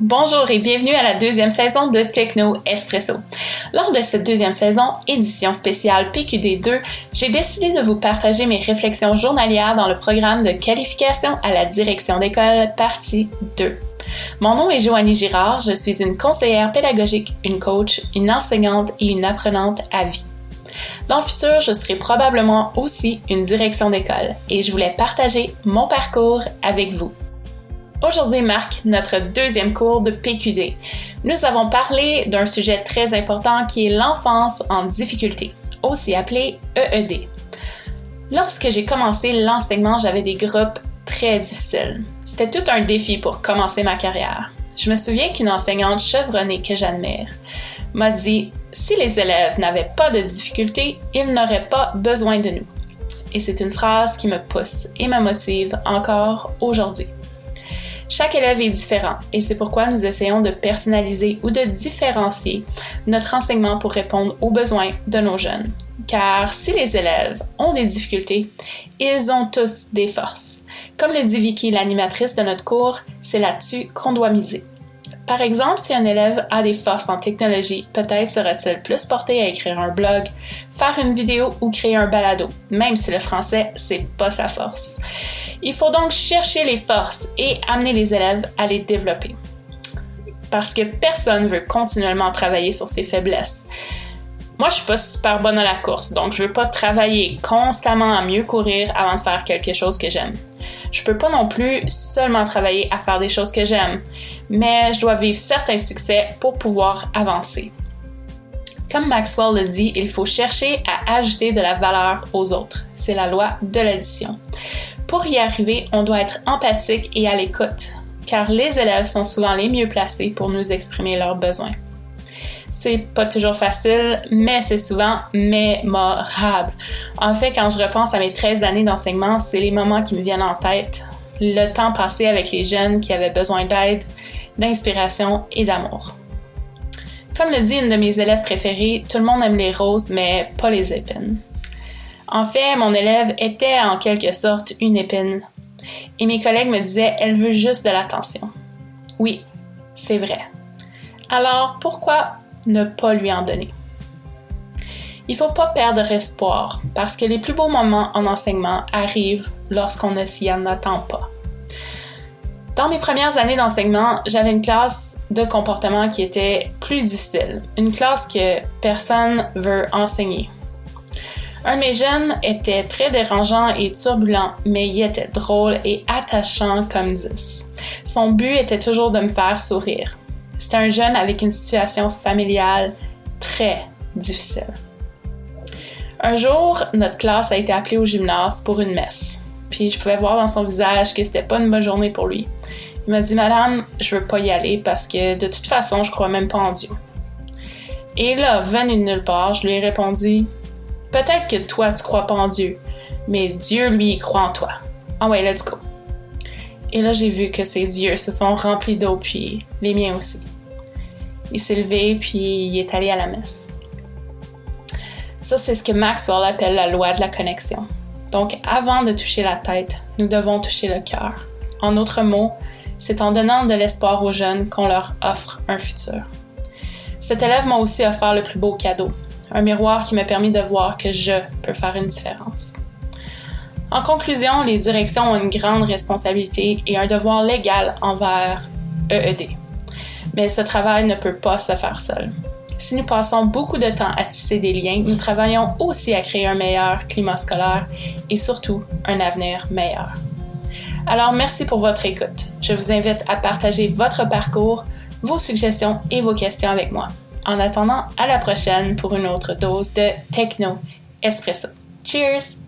Bonjour et bienvenue à la deuxième saison de Techno Espresso. Lors de cette deuxième saison, édition spéciale PQD2, j'ai décidé de vous partager mes réflexions journalières dans le programme de qualification à la direction d'école partie 2. Mon nom est Joanie Girard, je suis une conseillère pédagogique, une coach, une enseignante et une apprenante à vie. Dans le futur, je serai probablement aussi une direction d'école et je voulais partager mon parcours avec vous. Aujourd'hui marque notre deuxième cours de PQD. Nous avons parlé d'un sujet très important qui est l'enfance en difficulté, aussi appelé EED. Lorsque j'ai commencé l'enseignement, j'avais des groupes très difficiles. C'était tout un défi pour commencer ma carrière. Je me souviens qu'une enseignante chevronnée que j'admire m'a dit Si les élèves n'avaient pas de difficultés, ils n'auraient pas besoin de nous. Et c'est une phrase qui me pousse et me motive encore aujourd'hui. Chaque élève est différent et c'est pourquoi nous essayons de personnaliser ou de différencier notre enseignement pour répondre aux besoins de nos jeunes. Car si les élèves ont des difficultés, ils ont tous des forces. Comme le dit Vicky, l'animatrice de notre cours, c'est là-dessus qu'on doit miser. Par exemple, si un élève a des forces en technologie, peut-être sera-t-il plus porté à écrire un blog, faire une vidéo ou créer un balado, même si le français, c'est pas sa force. Il faut donc chercher les forces et amener les élèves à les développer. Parce que personne veut continuellement travailler sur ses faiblesses. Moi, je suis pas super bonne à la course, donc je veux pas travailler constamment à mieux courir avant de faire quelque chose que j'aime. Je peux pas non plus seulement travailler à faire des choses que j'aime, mais je dois vivre certains succès pour pouvoir avancer. Comme Maxwell le dit, il faut chercher à ajouter de la valeur aux autres. C'est la loi de l'addition. Pour y arriver, on doit être empathique et à l'écoute, car les élèves sont souvent les mieux placés pour nous exprimer leurs besoins. C'est pas toujours facile, mais c'est souvent mémorable. En fait, quand je repense à mes 13 années d'enseignement, c'est les moments qui me viennent en tête. Le temps passé avec les jeunes qui avaient besoin d'aide, d'inspiration et d'amour. Comme le dit une de mes élèves préférées, tout le monde aime les roses, mais pas les épines. En fait, mon élève était en quelque sorte une épine. Et mes collègues me disaient, elle veut juste de l'attention. Oui, c'est vrai. Alors, pourquoi ne pas lui en donner. Il faut pas perdre espoir parce que les plus beaux moments en enseignement arrivent lorsqu'on ne s'y en attend pas. Dans mes premières années d'enseignement, j'avais une classe de comportement qui était plus difficile, une classe que personne veut enseigner. Un de mes jeunes était très dérangeant et turbulent, mais il était drôle et attachant comme 10. Son but était toujours de me faire sourire. C'est un jeune avec une situation familiale très difficile. Un jour, notre classe a été appelée au gymnase pour une messe. Puis je pouvais voir dans son visage que c'était pas une bonne journée pour lui. Il m'a dit Madame, je veux pas y aller parce que de toute façon, je crois même pas en Dieu. Et là, venu de nulle part, je lui ai répondu Peut-être que toi, tu crois pas en Dieu, mais Dieu, lui, il croit en toi. Ah ouais, let's go. Et là, j'ai vu que ses yeux se sont remplis d'eau, puis les miens aussi. Il s'est levé, puis il est allé à la messe. Ça, c'est ce que Maxwell appelle la loi de la connexion. Donc, avant de toucher la tête, nous devons toucher le cœur. En d'autres mots, c'est en donnant de l'espoir aux jeunes qu'on leur offre un futur. Cet élève m'a aussi offert le plus beau cadeau, un miroir qui m'a permis de voir que je peux faire une différence. En conclusion, les directions ont une grande responsabilité et un devoir légal envers EED. Mais ce travail ne peut pas se faire seul. Si nous passons beaucoup de temps à tisser des liens, nous travaillons aussi à créer un meilleur climat scolaire et surtout un avenir meilleur. Alors merci pour votre écoute. Je vous invite à partager votre parcours, vos suggestions et vos questions avec moi. En attendant, à la prochaine pour une autre dose de Techno Espresso. Cheers!